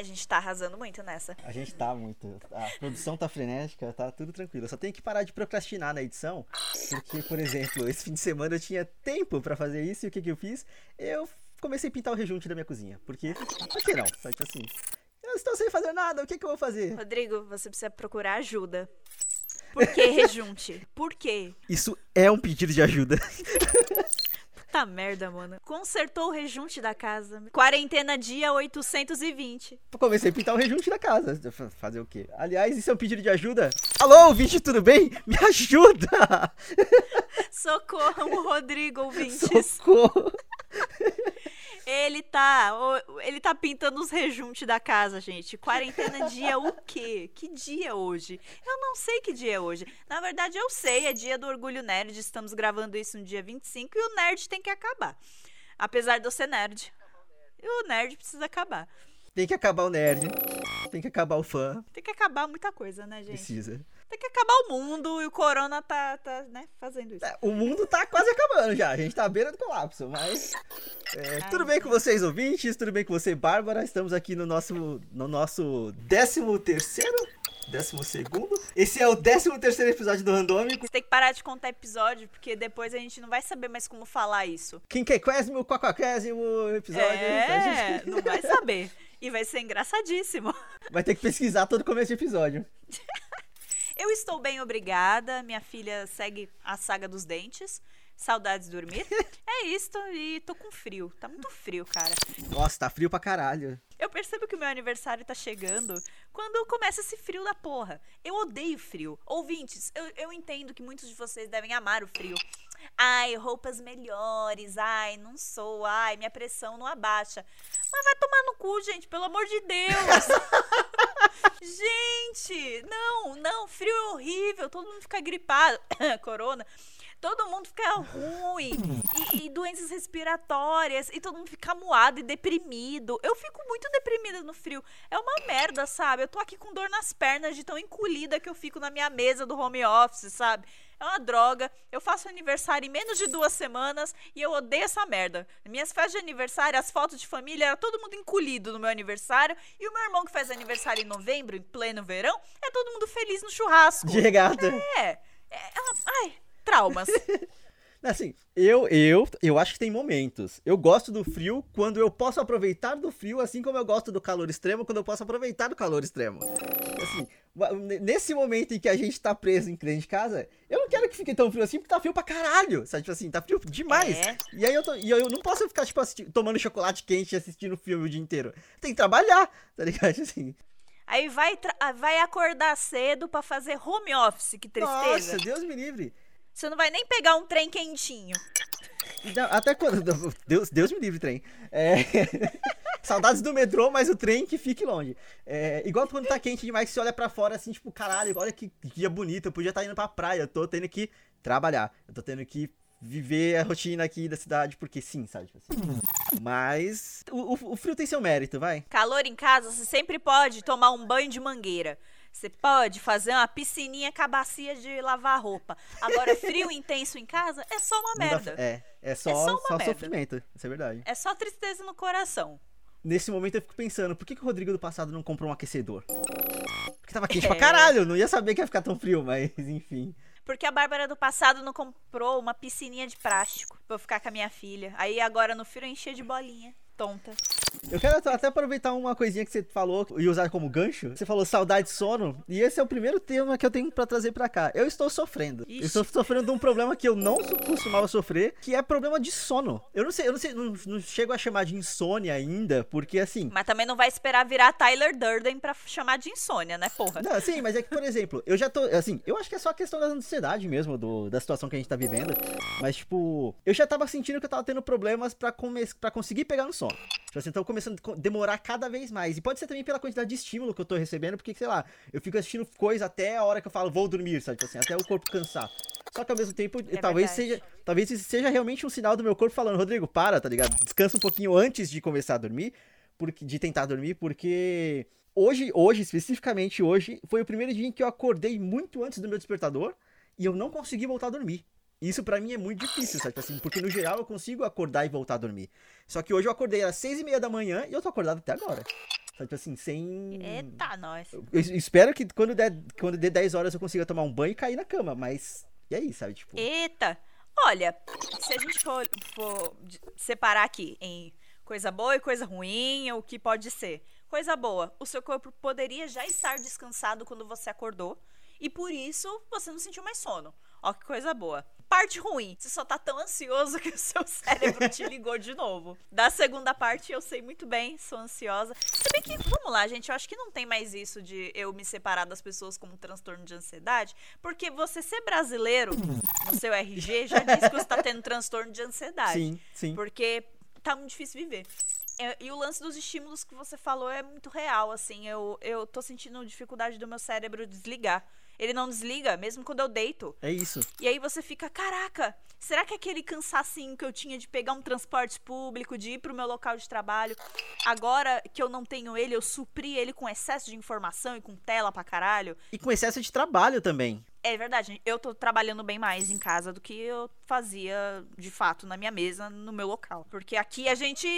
Ai, a gente tá arrasando muito nessa. A gente tá muito. A produção tá frenética, tá tudo tranquilo. Eu só tenho que parar de procrastinar na edição, porque, por exemplo, esse fim de semana eu tinha tempo pra fazer isso e o que que eu fiz? Eu comecei a pintar o rejunte da minha cozinha. Porque, por que não? Só que assim, eu estou sem fazer nada, o que que eu vou fazer? Rodrigo, você precisa procurar ajuda. Por que rejunte? Por quê? Isso é um pedido de ajuda. Puta merda, mano. Consertou o rejunte da casa. Quarentena dia 820. Eu comecei a pintar o rejunte da casa. Fazer o quê? Aliás, isso é um pedido de ajuda? Alô, ouvinte, tudo bem? Me ajuda! Socorro, Rodrigo, ouvintes. Socorro! Ele tá, ele tá pintando os rejuntes da casa, gente. Quarentena dia o quê? Que dia é hoje? Eu não sei que dia é hoje. Na verdade, eu sei, é dia do Orgulho Nerd. Estamos gravando isso no dia 25 e o nerd tem que acabar. Apesar de eu ser nerd. E o nerd precisa acabar. Tem que acabar o nerd. Tem que acabar o fã. Tem que acabar muita coisa, né, gente? Precisa. Tem que acabar o mundo e o corona tá, tá né, fazendo isso. É, O mundo tá quase acabando já. A gente tá à beira do colapso, mas. É, tudo bem com vocês, ouvintes? Tudo bem com você, Bárbara? Estamos aqui no nosso. No nosso 13 terceiro? Décimo segundo? Esse é o 13 terceiro episódio do Randômico. Você tem que parar de contar episódio, porque depois a gente não vai saber mais como falar isso. Quinquésimo, quaquaquésimo episódio. A gente É, não vai saber. E vai ser engraçadíssimo. vai ter que pesquisar todo começo de episódio. Eu estou bem, obrigada. Minha filha segue a saga dos dentes. Saudades de dormir. É isso, e tô com frio. Tá muito frio, cara. Nossa, tá frio pra caralho. Eu percebo que o meu aniversário tá chegando quando começa esse frio da porra. Eu odeio frio. Ouvintes, eu, eu entendo que muitos de vocês devem amar o frio. Ai, roupas melhores. Ai, não sou. Ai, minha pressão não abaixa. Mas vai tomar no cu, gente, pelo amor de Deus. gente, não, não, frio é horrível. Todo mundo fica gripado. Corona. Todo mundo fica ruim. E, e doenças respiratórias. E todo mundo fica moado e deprimido. Eu fico muito deprimida no frio. É uma merda, sabe? Eu tô aqui com dor nas pernas de tão encolhida que eu fico na minha mesa do home office, sabe? É uma droga. Eu faço aniversário em menos de duas semanas e eu odeio essa merda. Minhas festas de aniversário, as fotos de família, era todo mundo encolhido no meu aniversário. E o meu irmão que faz aniversário em novembro, em pleno verão, é todo mundo feliz no churrasco. De regata. É. é ela- ai, traumas. Assim, eu, eu, eu acho que tem momentos. Eu gosto do frio quando eu posso aproveitar do frio, assim como eu gosto do calor extremo quando eu posso aproveitar do calor extremo. Assim, nesse momento em que a gente tá preso em dentro de casa, eu não quero que fique tão frio assim, porque tá frio pra caralho. Sabe, tipo assim, tá frio demais. É. E aí eu, tô, e eu não posso ficar, tipo, tomando chocolate quente e assistindo filme o dia inteiro. Tem que trabalhar, tá ligado? Assim, Aí vai, ah, vai acordar cedo pra fazer home office, que tristeza. nossa, Deus me livre. Você não vai nem pegar um trem quentinho. Não, até quando. Deus, Deus me livre, trem. É, Saudades do metrô, mas o trem que fique longe. É, igual quando tá quente demais, que você olha pra fora assim, tipo, caralho, olha que dia bonito, eu podia estar indo pra praia, eu tô tendo que trabalhar, eu tô tendo que viver a rotina aqui da cidade, porque sim, sabe? Tipo assim. Mas o, o- o frio tem seu mérito, vai. Calor em casa, você sempre pode tomar um banho de mangueira. Você pode fazer uma piscininha com a bacia de lavar roupa. Agora, frio intenso em casa é só uma Não dá- merda. é, é só, só uma só merda. sofrimento, isso é verdade. É só tristeza no coração. Nesse momento eu fico pensando, por que, que o Rodrigo do passado não comprou um aquecedor? Porque tava quente É. pra caralho, não ia saber que ia ficar tão frio, mas enfim. Porque a Bárbara do passado não comprou uma piscininha de plástico pra eu ficar com a minha filha. Aí agora no frio eu encher de bolinha. Tonta. Eu quero at- até aproveitar uma coisinha que você falou e usar como gancho. Você falou saudade de sono, e esse é o primeiro tema que eu tenho pra trazer pra cá. Eu estou sofrendo. Ixi. Eu estou sofrendo de um problema que eu não costumava sofrer, que é problema de sono. Eu não sei, eu não sei, não, não chego a chamar de insônia ainda, porque assim, Mas também não vai esperar virar Tyler Durden pra chamar de insônia, né, porra? Não, sim, mas é que, por exemplo, eu já tô. Assim, eu acho que é só questão da ansiedade mesmo, do, da situação que a gente tá vivendo. Mas, tipo, eu já tava sentindo que eu tava tendo problemas pra, come pra conseguir pegar no sono. Tipo assim, então começando a demorar cada vez mais. E pode ser também pela quantidade de estímulo que eu tô recebendo, porque, sei lá, eu fico assistindo coisa até a hora que eu falo, vou dormir, sabe? Tipo assim, até o corpo cansar. Só que ao mesmo tempo, talvez verdade. seja. Talvez isso seja realmente um sinal do meu corpo falando, Rodrigo, para, tá ligado? Descansa um pouquinho antes de começar a dormir. Porque, de tentar dormir, porque hoje, hoje, especificamente hoje, foi o primeiro dia em que eu acordei muito antes do meu despertador e eu não consegui voltar a dormir. Isso pra mim é muito difícil, sabe? Assim, porque no geral eu consigo acordar e voltar a dormir. Só que hoje eu acordei às seis e meia da manhã e eu tô acordado até agora. Sabe, tipo assim, sem. Eita, nós. Eu espero que quando der, quando der 10 horas eu consiga tomar um banho e cair na cama, mas. E aí, sabe? Tipo. Eita. Olha, se a gente for, for separar aqui em coisa boa e coisa ruim, o que pode ser? Coisa boa, o seu corpo poderia já estar descansado quando você acordou e por isso você não sentiu mais sono. Ó, que coisa boa. Parte ruim, você só tá tão ansioso que o seu cérebro te ligou de novo. Da segunda parte, eu sei muito bem, sou ansiosa. Se bem que, vamos lá, gente, eu acho que não tem mais isso de eu me separar das pessoas como um transtorno de ansiedade, porque você ser brasileiro no seu RG já diz que você tá tendo transtorno de ansiedade. Sim, sim. Porque tá muito difícil viver. É, E o lance dos estímulos que você falou é muito real, assim. Eu, eu tô sentindo dificuldade do meu cérebro desligar. Ele não desliga, mesmo quando eu deito. É isso. E aí você fica, caraca, será que aquele cansacinho que eu tinha de pegar um transporte público, de ir pro meu local de trabalho, agora que eu não tenho ele, eu supri ele com excesso de informação e com tela pra caralho? E com excesso de trabalho também. É verdade, eu tô trabalhando bem mais em casa do que eu fazia de fato na minha mesa, no meu local. Porque aqui a gente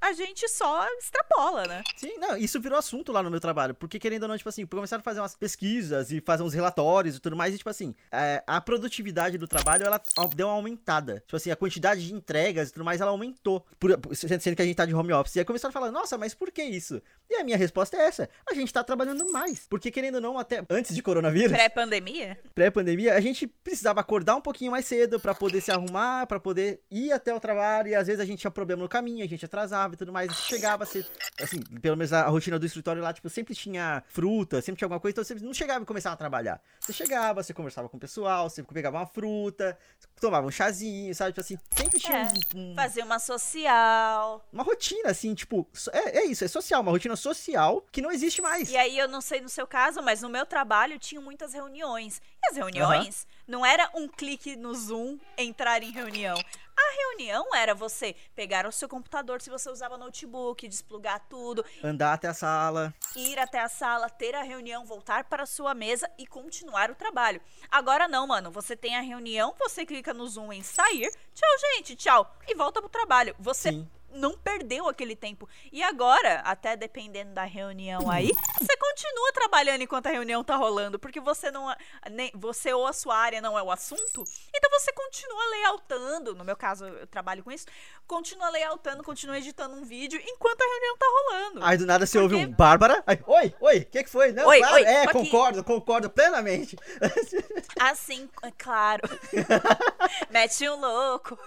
a gente só extrapola, né? Sim, não, isso virou assunto lá no meu trabalho. Porque, querendo ou não, tipo assim, começaram a fazer umas pesquisas e fazer uns relatórios e tudo mais. E, tipo assim, é, a produtividade do trabalho, ela deu uma aumentada. Tipo assim, a quantidade de entregas e tudo mais, ela aumentou. Por, sendo que a gente tá de home office. E aí começaram a falar, nossa, mas por que isso? E a minha resposta é essa. A gente tá trabalhando mais. Porque, querendo ou não, até antes de coronavírus, Pré-pandemia? pré-pandemia, a gente precisava acordar um pouquinho mais cedo pra poder se arrumar, pra poder ir até o trabalho. E às vezes a gente tinha problema no caminho, a gente atrasava e tudo mais. E chegava ser, assim, pelo menos a, rotina do escritório lá, tipo, sempre tinha fruta, sempre tinha alguma coisa, então você não chegava e começava a trabalhar. Você chegava, você conversava com o pessoal, você pegava uma fruta, tomava um chazinho, sabe? Tipo assim, sempre tinha É, um- um- Fazer uma social. uma rotina, assim, tipo, é, é isso, é social, uma rotina social que não existe mais. E aí eu não sei no seu caso, mas no meu trabalho tinha muitas reuniões. E as reuniões não era um clique no Zoom, entrar em reunião. A reunião era você pegar o seu computador, se você usava notebook, desplugar tudo, Andar até a sala. ir até a sala, ter a reunião, voltar para a sua mesa e continuar o trabalho. Agora não, mano. Você tem a reunião, você clica no Zoom em sair, tchau, gente, tchau, e volta pro trabalho. Você Sim. Não perdeu aquele tempo. E agora, até dependendo da reunião aí, você continua trabalhando enquanto a reunião tá rolando, porque você não é- nem você ou a sua área não é o assunto, então você continua layoutando, no meu caso eu trabalho com isso, continua layoutando, continua editando um vídeo enquanto a reunião tá rolando. Aí do nada você Porque- ouve um Bárbara. Aí, oi, oi, o que, que foi? Não, Oi, claro, oi, é, tô aqui. concordo, concordo plenamente. Assim, é claro. Mete um louco.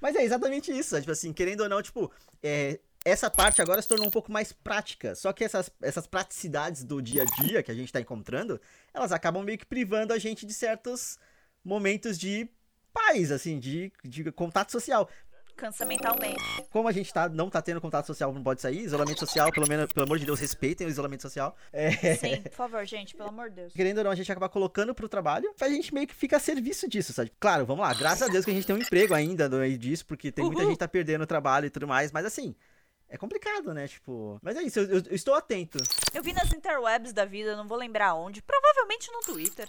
Mas é exatamente isso, tipo assim, querendo ou não, tipo, é, essa parte agora se tornou um pouco mais prática. Só que essas, essas praticidades do dia a dia que a gente tá encontrando, elas acabam meio que privando a gente de certos momentos de paz, assim, de, de contato social. Cansa mentalmente. Como a gente tá, não tá tendo contato social, não pode sair, isolamento social, pelo menos, pelo amor de Deus, respeitem o isolamento social. É, Sim, por favor, gente, pelo amor de Deus. querendo ou não, a gente acaba colocando pro trabalho, a gente meio que fica a serviço disso, sabe? Claro, vamos lá, graças a Deus que a gente tem um emprego ainda no meio disso, porque tem muita Uhul. gente que tá perdendo o trabalho e tudo mais, mas assim, é complicado, né? Tipo, mas é isso, eu, eu- eu estou atento. Eu vi nas interwebs da vida, não vou lembrar onde, provavelmente no Twitter,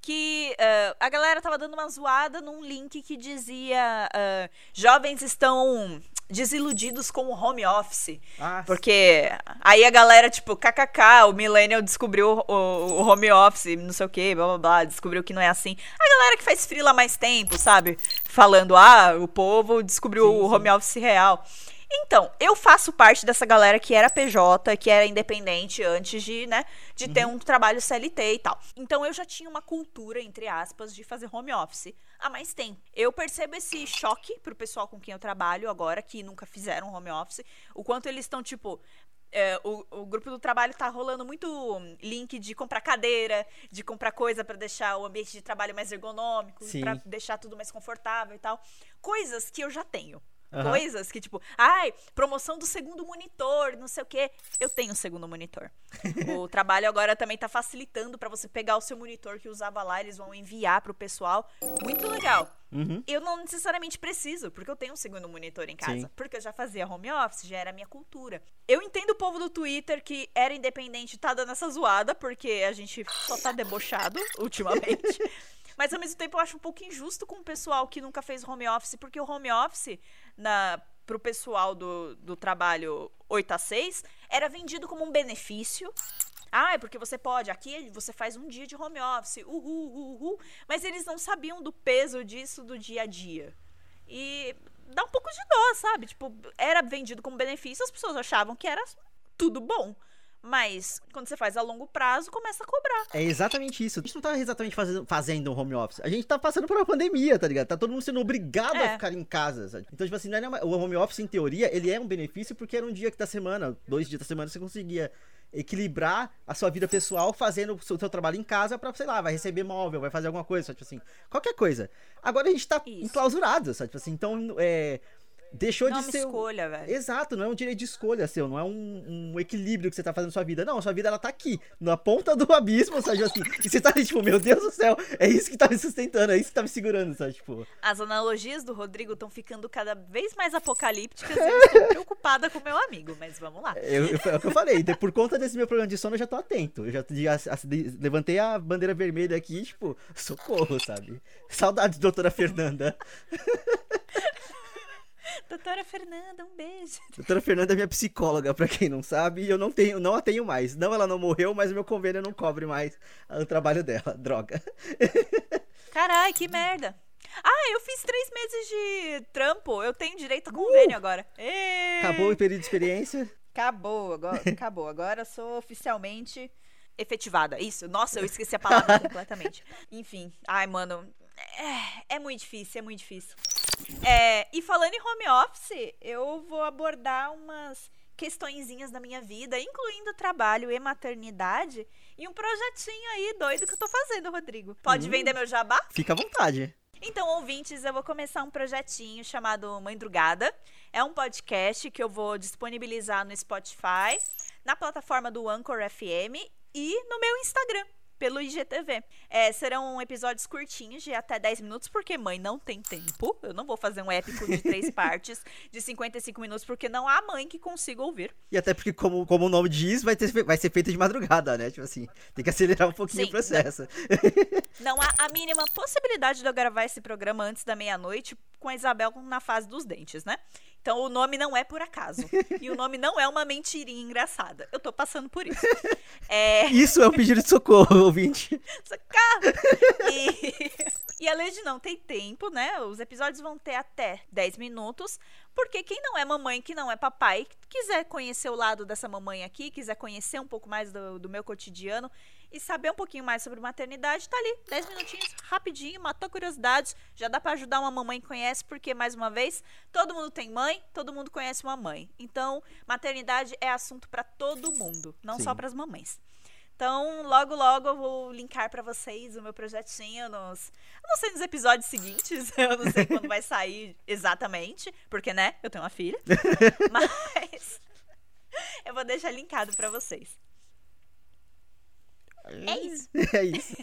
que eh, a galera tava dando uma zoada num link que dizia eh, jovens estão desiludidos com o home office. Ah, Porque aí a galera, tipo, kkk, o millennial descobriu o, o home office, não sei o que, blá blá blá, descobriu que não é assim. A galera que faz frila mais tempo, sabe? Falando, ah, o povo descobriu Sim, o sim. home office real. Então, eu faço parte dessa galera que era PJ, que era independente antes de, né, de ter um trabalho CLT e tal. Então, eu já tinha uma cultura, entre aspas, de fazer home office há mais tempo. Eu percebo esse choque pro pessoal com quem eu trabalho agora, que nunca fizeram home office, o quanto eles estão, tipo, é, o, o grupo do trabalho tá rolando muito link de comprar cadeira, de comprar coisa pra deixar o ambiente de trabalho mais ergonômico, pra deixar tudo mais confortável e tal. Coisas que eu já tenho. Aham. Coisas que, tipo, ai, promoção do segundo monitor, não sei o quê. Eu tenho um segundo monitor. o trabalho agora também tá facilitando pra você pegar o seu monitor que usava lá, eles vão enviar pro pessoal. Muito legal. Uhum. Eu não necessariamente preciso, porque eu tenho um segundo monitor em casa. Sim. Porque eu já fazia home office, já era a minha cultura. Eu entendo o povo do Twitter que era independente tá dando essa zoada, porque a gente só tá debochado ultimamente. Mas ao mesmo tempo eu acho um pouco injusto com o pessoal que nunca fez home office, porque o home office, na pro pessoal do, do trabalho 8 a 6 era vendido como um benefício. Ah, é porque você pode. Aqui você faz um dia de home office. Uhul, uhul, uhul. Mas eles não sabiam do peso disso do dia a dia. E dá um pouco de dó, sabe? Tipo, era vendido como benefício, as pessoas achavam que era tudo bom. Mas quando você faz a longo prazo, começa a cobrar. É exatamente isso. A gente não tá exatamente fazendo, fazendo um home office. A gente tá passando por uma pandemia, tá ligado? Tá todo mundo sendo obrigado É. a ficar em casa, sabe? Então, tipo assim, não é uma- o home office, em teoria, ele é um benefício porque era um dia da semana, dois dias da semana, você conseguia equilibrar a sua vida pessoal fazendo o seu, seu trabalho em casa pra, sei lá, vai receber móvel, vai fazer alguma coisa, sabe? Tipo assim, qualquer coisa. Agora a gente tá Isso. enclausurado, sabe? Tipo assim, então, é... Deixou Não é de uma ser. escolha, velho. Exato, não é um direito de escolha seu, não é um, um equilíbrio que você tá fazendo na sua vida. Não, a sua vida ela tá aqui, na ponta do abismo, sabe? Assim, e você tá ali, tipo, meu Deus do céu, é isso que tá me sustentando, é isso que tá me segurando, sabe? Tipo, As analogias do Rodrigo estão ficando cada vez mais apocalípticas e eu estou preocupada com meu amigo, mas vamos lá. eu, eu- é o que eu falei, por conta desse meu problema de sono, eu já tô atento. Eu já já- já- levantei a bandeira vermelha aqui, tipo, socorro, sabe? Saudades, doutora Fernanda. Doutora Fernanda, um beijo. Doutora Fernanda é minha psicóloga, pra quem não sabe, e eu não tenho, não a tenho mais. Não, ela não morreu, mas o meu convênio não cobre mais o trabalho dela. Droga. Carai, que merda. Ah, eu fiz três meses de trampo. Eu tenho direito a convênio agora. Ê! Acabou o período de experiência. Acabou, agora, acabou. Agora eu sou oficialmente efetivada. Isso. Nossa, eu esqueci a palavra completamente. Enfim. Ai, mano. É, é muito difícil, é muito difícil. É, e falando em home office, eu vou abordar umas questõezinhas da minha vida, incluindo trabalho e maternidade, e um projetinho aí doido que eu tô fazendo, Rodrigo. Pode Hum. vender meu jabá? Fica à vontade. Então, ouvintes, eu vou começar um projetinho chamado Mãe Drugada. É um podcast que eu vou disponibilizar no Spotify, na plataforma do Anchor FM e no meu Instagram, pelo IGTV. É, serão episódios curtinhos, de até 10 minutos, porque mãe não tem tempo. Eu não vou fazer um épico de três partes de 55 minutos, porque não há mãe que consiga ouvir. E até porque, como, como o nome diz, vai, ter, vai ser feito de madrugada, né? Tipo assim, tem que acelerar um pouquinho Sim, o processo. Não há a mínima possibilidade de eu gravar esse programa antes da meia-noite com a Isabel na fase dos dentes, né? Então o nome não é por acaso. E o nome não é uma mentirinha engraçada. Eu tô passando por isso. É. Isso é um pedido de socorro, ouvinte. Socorro! E, e além de não ter tempo, né? Os episódios vão ter até 10 minutos. Porque quem não é mamãe, que não é papai, quiser conhecer o lado dessa mamãe aqui, quiser conhecer um pouco mais do, do meu cotidiano e saber um pouquinho mais sobre maternidade, tá ali, 10 minutinhos, rapidinho, matou curiosidades. Já dá pra ajudar uma mamãe que conhece, porque, mais uma vez, todo mundo tem mãe, todo mundo conhece uma mãe. Então, maternidade é assunto pra todo mundo, não só Sim. pras mamães. Então, logo, logo eu vou linkar pra vocês o meu projetinho nos. Eu não sei nos episódios seguintes, eu não sei quando vai sair exatamente, porque, né, eu tenho uma filha. Mas eu vou deixar linkado pra vocês. É isso. É isso.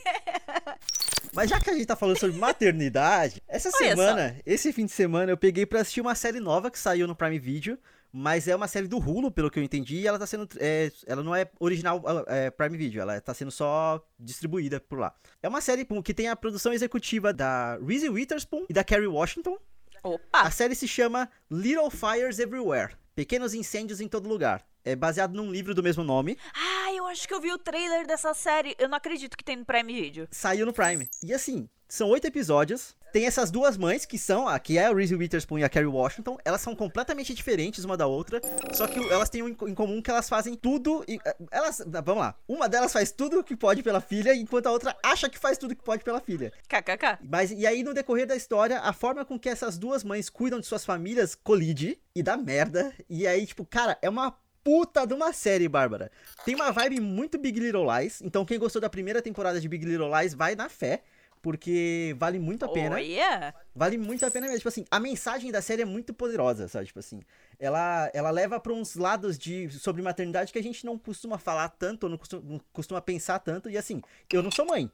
Mas já que a gente tá falando sobre maternidade, essa Olha semana, esse fim de semana, eu peguei pra assistir uma série nova que saiu no Prime Video, mas é uma série do Hulu, pelo que eu entendi, e ela tá sendo. é, ela não é original é, Prime Video, ela tá sendo só distribuída por lá. É uma série que tem a produção executiva da Reese Witherspoon e da Kerry Washington. A Opa! série se chama Little Fires Everywhere Pequenos Incêndios em Todo Lugar. É baseado num livro do mesmo nome. Ah, eu acho que eu vi o trailer dessa série. Eu não acredito que tem no Prime Video. Saiu no Prime. E assim, são oito episódios. Tem essas duas mães, que são, a que é a Reese Witherspoon e a Kerry Washington. Elas são completamente diferentes uma da outra. Só que elas têm um em comum que elas fazem tudo. E, eh, elas. Vamos lá. Uma delas faz tudo o que pode pela filha, enquanto a outra acha que faz tudo que pode pela filha. KKK. Mas e aí, no decorrer da história, a forma com que essas duas mães cuidam de suas famílias colide e dá merda. E aí, tipo, cara, é uma puta de uma série, Bárbara. Tem uma vibe muito Big Little Lies. Então, quem gostou da primeira temporada de Big Little Lies, vai na fé. Porque vale muito a pena. Olha! Vale muito a pena mesmo. Tipo assim, a mensagem da série é muito poderosa, sabe? Tipo assim, ela, ela leva pra uns lados de, sobre maternidade que a gente não costuma falar tanto, ou não costuma, não costuma pensar tanto. E assim, eu não sou mãe.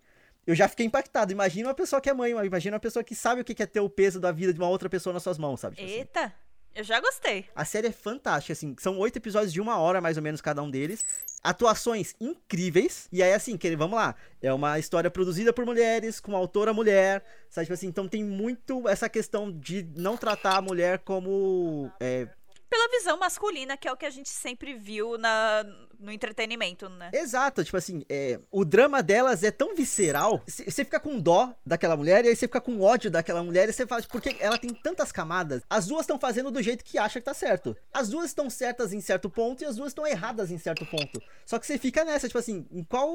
Eu já fiquei impactado. Imagina uma pessoa que é mãe, imagina uma pessoa que sabe o que é ter o peso da vida de uma outra pessoa nas suas mãos, sabe? Tipo assim. Eu já gostei. A série é fantástica, assim. São oito episódios de uma hora, mais ou menos, cada um deles. Atuações incríveis. E aí, assim, que, vamos lá. É uma história produzida por mulheres, com autora mulher. Sabe, tipo assim, então tem muito essa questão de não tratar a mulher como. É, Pela visão masculina, que é o que a gente sempre viu na, no entretenimento, né? Exato, tipo assim, é, o drama delas é tão visceral, você fica com dó daquela mulher, e aí você fica com ódio daquela mulher, e você fala, tipo, porque ela tem tantas camadas, as duas estão fazendo do jeito que acha que tá certo. As duas estão certas em certo ponto, e as duas estão erradas em certo ponto. Só que você fica nessa, tipo assim, em qual,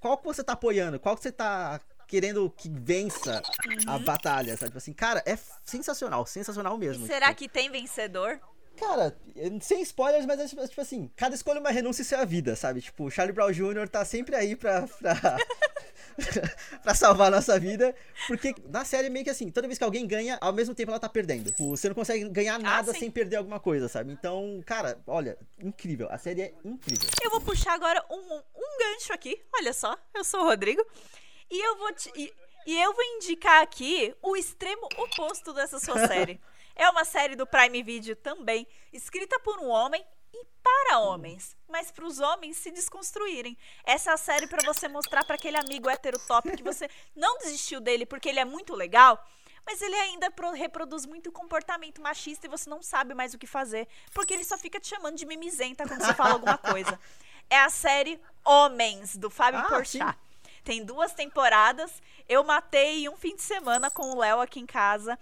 qual que você tá apoiando, qual que você tá querendo que vença a batalha, sabe? Tipo assim, cara, é sensacional, sensacional mesmo. E será tipo. que tem vencedor? Cara, sem spoilers, mas é tipo, tipo assim, cada escolha é uma renúncia e é a vida, sabe? Tipo, o Charlie Brown Jr. tá sempre aí pra, pra, pra salvar a nossa vida, porque na série meio que assim, toda vez que alguém ganha, ao mesmo tempo ela tá perdendo. Tipo, você não consegue ganhar nada sem perder alguma coisa, sabe? Então, cara, olha, incrível, a série é incrível. Eu vou puxar agora um, um gancho aqui, olha só, eu sou o Rodrigo, e eu vou te... E, e eu vou indicar aqui o extremo oposto dessa sua série. É uma série do Prime Video também, escrita por um homem e para homens, mas para os homens se desconstruírem. Essa é a série para você mostrar para aquele amigo hétero top que você não desistiu dele porque ele é muito legal, mas ele ainda reproduz muito comportamento machista e você não sabe mais o que fazer, porque ele só fica te chamando de mimizenta quando você fala alguma coisa. É a série Homens do Fábio ah, Porchat. Sim. Tem duas temporadas. Eu matei um fim de semana com o Léo aqui em casa.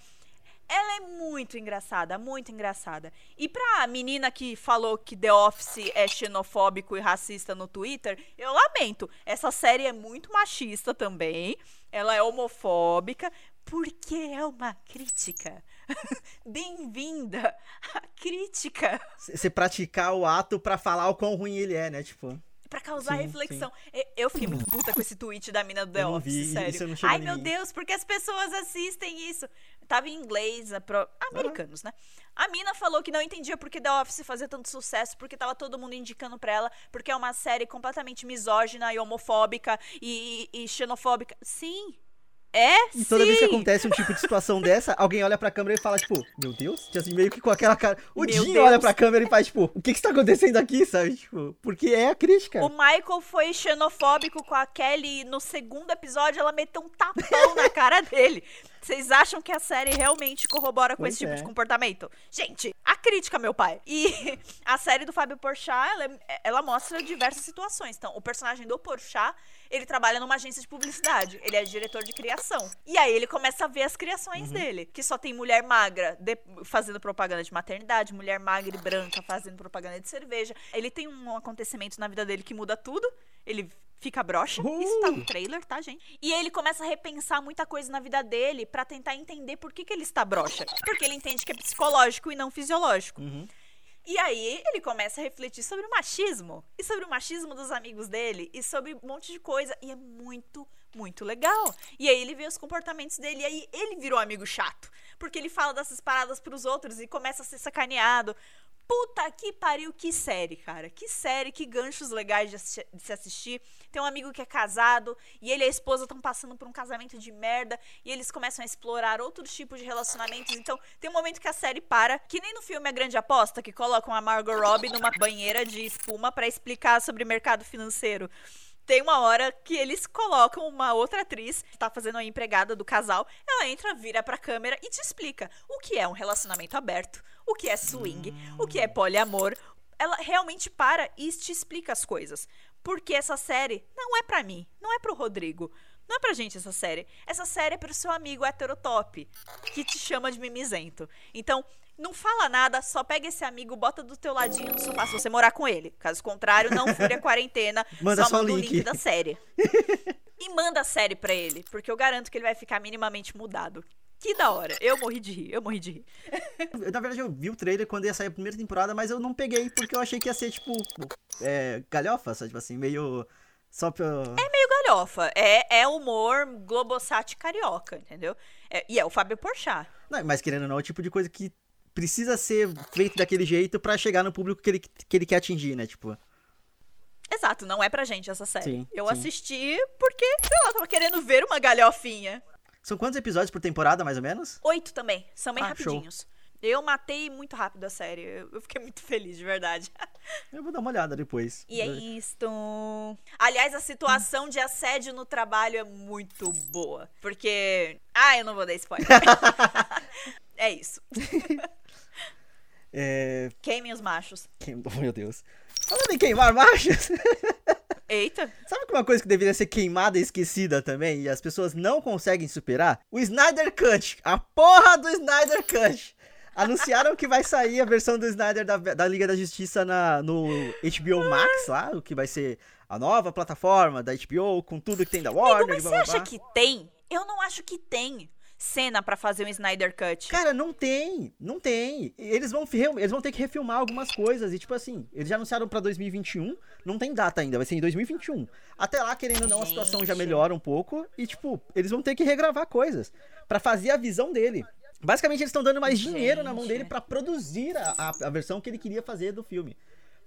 Ela é muito engraçada, muito engraçada. E pra menina que falou que The Office é xenofóbico e racista no Twitter, eu lamento. Essa série é muito machista também. Ela é homofóbica, porque é uma crítica. Bem-vinda à crítica. Você praticar o ato para falar o quão ruim ele é, né? Tipo para causar sim, reflexão. Sim. Eu fiquei muito puta com esse tweet da mina do The Office, vi, sério. Ai, meu Deus, porque as pessoas assistem isso? Tava em inglês, pro... americanos, né? A mina falou que não entendia porque The Office fazia tanto sucesso, porque tava todo mundo indicando pra ela, porque é uma série completamente misógina e homofóbica e, e xenofóbica. Sim, é, E toda sim. vez que acontece um tipo de situação dessa, alguém olha pra câmera e fala, tipo, meu Deus? Assim, meio que com aquela cara. O meu Jim olha pra câmera e faz, tipo, o que que está acontecendo aqui, sabe? Tipo, porque é a crítica. O Michael foi xenofóbico com a Kelly no segundo episódio, ela meteu um tapão na cara dele. Vocês acham que a série realmente corrobora com pois esse tipo é. de comportamento? Gente, a crítica, meu pai. E a série do Fábio Porchat, ela, ela mostra diversas situações. Então, o personagem do Porchat, ele trabalha numa agência de publicidade. Ele é diretor de criação. E aí ele começa a ver as criações uhum. dele. Que só tem mulher magra de, fazendo propaganda de maternidade, mulher magra e branca fazendo propaganda de cerveja. Ele tem um acontecimento na vida dele que muda tudo. Ele fica broxa. Uh! Isso tá no trailer, tá, gente? E ele começa a repensar muita coisa na vida dele para tentar entender por que, que ele está broxa. Porque ele entende que é psicológico e não fisiológico. Uhum. E aí ele começa a refletir sobre o machismo. E sobre o machismo dos amigos dele. E sobre um monte de coisa. E é muito, muito legal. E aí ele vê os comportamentos dele. E aí ele virou amigo chato. Porque ele fala dessas paradas pros outros e começa a ser sacaneado. Puta que pariu, que série, cara. Que série, que ganchos legais de, de, se assistir. Tem um amigo que é casado e ele e a esposa estão passando por um casamento de merda e eles começam a explorar outros tipos de relacionamentos. Então, tem um momento que a série para, que nem no filme A Grande Aposta, que colocam a Margot Robbie numa banheira de espuma para explicar sobre mercado financeiro tem uma hora que eles colocam uma outra atriz que tá fazendo a empregada do casal. Ela entra, vira pra câmera e te explica o que é um relacionamento aberto, o que é swing, o que é poliamor. Ela realmente para e te explica as coisas. Porque essa série não é para mim, não é pro Rodrigo. Não é pra gente essa série. Essa série é pro seu amigo heterotop, que te chama de mimizento. Então, não fala nada, só pega esse amigo, bota do teu ladinho no sofá se você morar com ele. Caso contrário, não fure a quarentena, manda só, só manda o link. link da série. e manda a série pra ele, porque eu garanto que ele vai ficar minimamente mudado. Que da hora. Eu morri de rir, eu morri de rir. Na verdade, eu vi o trailer quando ia sair a primeira temporada, mas eu não peguei porque eu achei que ia ser, tipo, é, galhofa, sabe? Tipo assim, meio. Só pra... É meio galhofa. É, é humor Globosat carioca, entendeu? É, e é o Fábio Porchat. Não, mas querendo ou não, é o tipo de coisa que precisa ser feito daquele jeito para chegar no público que ele, que ele quer atingir, né? Tipo. Exato, não é pra gente essa série. Sim, eu sim. assisti porque, sei lá, tava querendo ver uma galhofinha. São quantos episódios por temporada, mais ou menos? Oito também. São bem ah, rapidinhos. Show. Eu matei muito rápido a série. Eu fiquei muito feliz, de verdade. Eu vou dar uma olhada depois. E é isto. Aliás, a situação de assédio no trabalho é muito boa. Porque. Ah, eu não vou dar spoiler. é isso. É... Queimem os machos. Queim... Oh, meu Deus. Falando em queimar marchas, Eita. sabe que uma coisa que deveria ser queimada e esquecida também, e as pessoas não conseguem superar? O Snyder Cut. A porra do Snyder Cut. Anunciaram que vai sair a versão do Snyder da, da Liga da Justiça na, no HBO Max lá, o que vai ser a nova plataforma da HBO, com tudo que tem da Warner. Amigo, mas você blá, blá, acha blá. que tem? Eu não acho que tem cena pra fazer um Snyder Cut. Cara, não tem, não tem. Eles vão, eles vão ter que refilmar algumas coisas. E, tipo assim, eles já anunciaram pra 2021. Não tem data ainda, vai ser em 2021. Até lá, querendo ou não, a situação já Gente. melhora um pouco. E, tipo, eles vão ter que regravar coisas pra fazer a visão dele. Basicamente, eles estão dando mais dinheiro na mão Gente. dele pra produzir a, a, a versão que ele queria fazer do filme.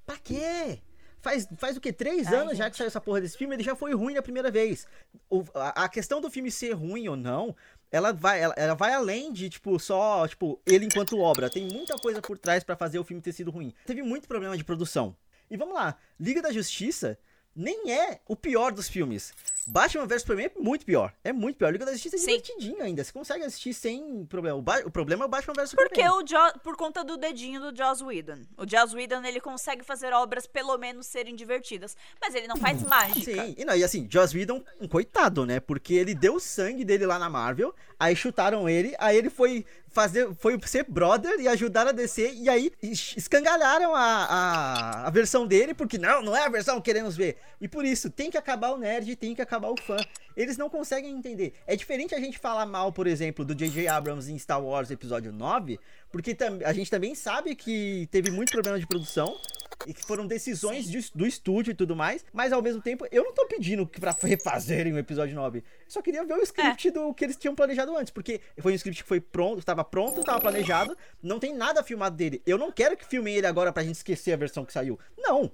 Pra quê? Faz, faz o quê? Três Ai, anos já gente. que saiu essa porra desse filme, ele já foi ruim na primeira vez. O- a, a questão do filme ser ruim ou não, ela vai, ela, ela vai além de, tipo, só, tipo, ele enquanto obra. Tem muita coisa por trás pra fazer o filme ter sido ruim. Teve muito problema de produção. E vamos lá, Liga da Justiça nem é o pior dos filmes. Batman vs Superman é muito pior. É muito pior. Liga da Justiça é Sim. divertidinho ainda. Você consegue assistir sem problema. O, ba- o problema é o Batman vs Superman. Porque o Jo- por conta do dedinho do Joss Whedon. O Joss Whedon, ele consegue fazer obras pelo menos serem divertidas. Mas ele não faz mágica. Sim, e, não, e assim, Joss Whedon, um coitado, né? Porque ele deu o sangue dele lá na Marvel, aí chutaram ele, aí ele foi fazer, foi ser brother e ajudar a descer, e aí es- escangalharam a, a, a versão dele, porque não, não é a versão que queremos ver. E por isso, tem que acabar o nerd, tem que acabar o fã. Eles não conseguem entender. É diferente a gente falar mal, por exemplo, do J.J. Abrams em Star Wars Episódio 9, porque a gente também sabe que teve muito problema de produção, e que foram decisões de- do estúdio e tudo mais, mas ao mesmo tempo eu não tô pedindo pra refazerem o episódio 9. Eu só queria ver o script do que eles tinham planejado antes, porque foi um script que foi pronto, estava pronto, estava planejado, não tem nada filmado dele. Eu não quero que filmem ele agora pra gente esquecer a versão que saiu. Não.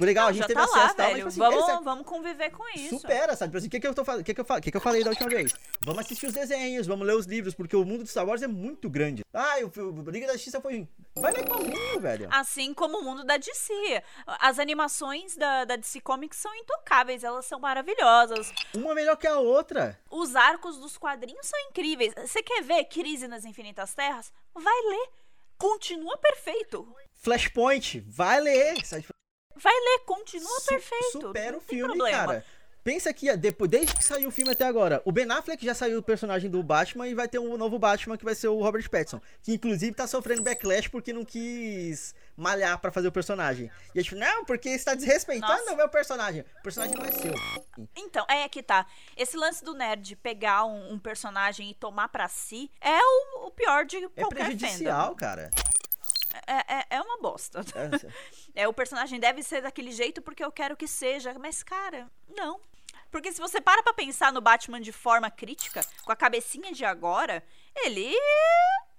Legal, a gente teve tá acesso lá, tal, mas velho. tipo assim, vamos, eles- vamos conviver com isso. Supera, sabe? Tipo assim, o que que eu tô falando? O que que eu, fa- que que eu falei da última vez? Vamos assistir os desenhos, vamos ler os livros, porque o mundo de Star Wars é muito grande. Ah, o, o Liga da Justiça foi. Vai ler igualzinho, velho. Assim como o mundo da DC. As animações da, da DC Comics são intocáveis, elas são maravilhosas. Uma melhor que a outra. Os arcos dos quadrinhos são incríveis. Você quer ver Crise nas Infinitas Terras? Vai ler. Continua perfeito. Flashpoint, vai ler. Vai ler, continua Su- perfeito. Supera o filme, cara. Pensa que depois, desde que saiu o filme até agora, o Ben Affleck já saiu do personagem do Batman e vai ter um novo Batman que vai ser o Robert Pattinson, que inclusive tá sofrendo backlash porque não quis malhar pra fazer o personagem. E a gente, não, porque está desrespeitando Nossa. o meu personagem. O personagem não é seu. Então, é que tá. Esse lance do nerd pegar um, um personagem e tomar pra si é o, o pior de É qualquer prejudicial, fandom. cara. É, é, é uma bosta. É, É, o personagem deve ser daquele jeito porque eu quero que seja. Mas, cara, não. Porque se você para pra pensar no Batman de forma crítica, com a cabecinha de agora, ele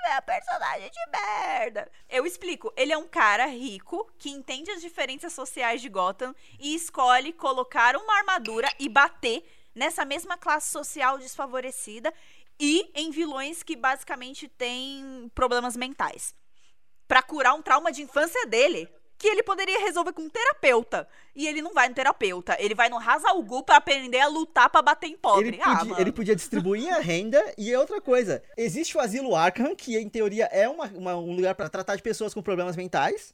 é personagem de merda. Eu explico. Ele é um cara rico que entende as diferenças sociais de Gotham e escolhe colocar uma armadura e bater nessa mesma classe social desfavorecida e em vilões que basicamente têm problemas mentais pra curar um trauma de infância dele. Que ele poderia resolver com um terapeuta. E ele não vai no terapeuta. Ele vai no Hazalgu pra aprender a lutar pra bater em pobre. Ele ah, podia, ele podia distribuir a renda e é outra coisa. Existe o asilo Arkham, que em teoria é uma- uma- um lugar pra tratar de pessoas com problemas mentais.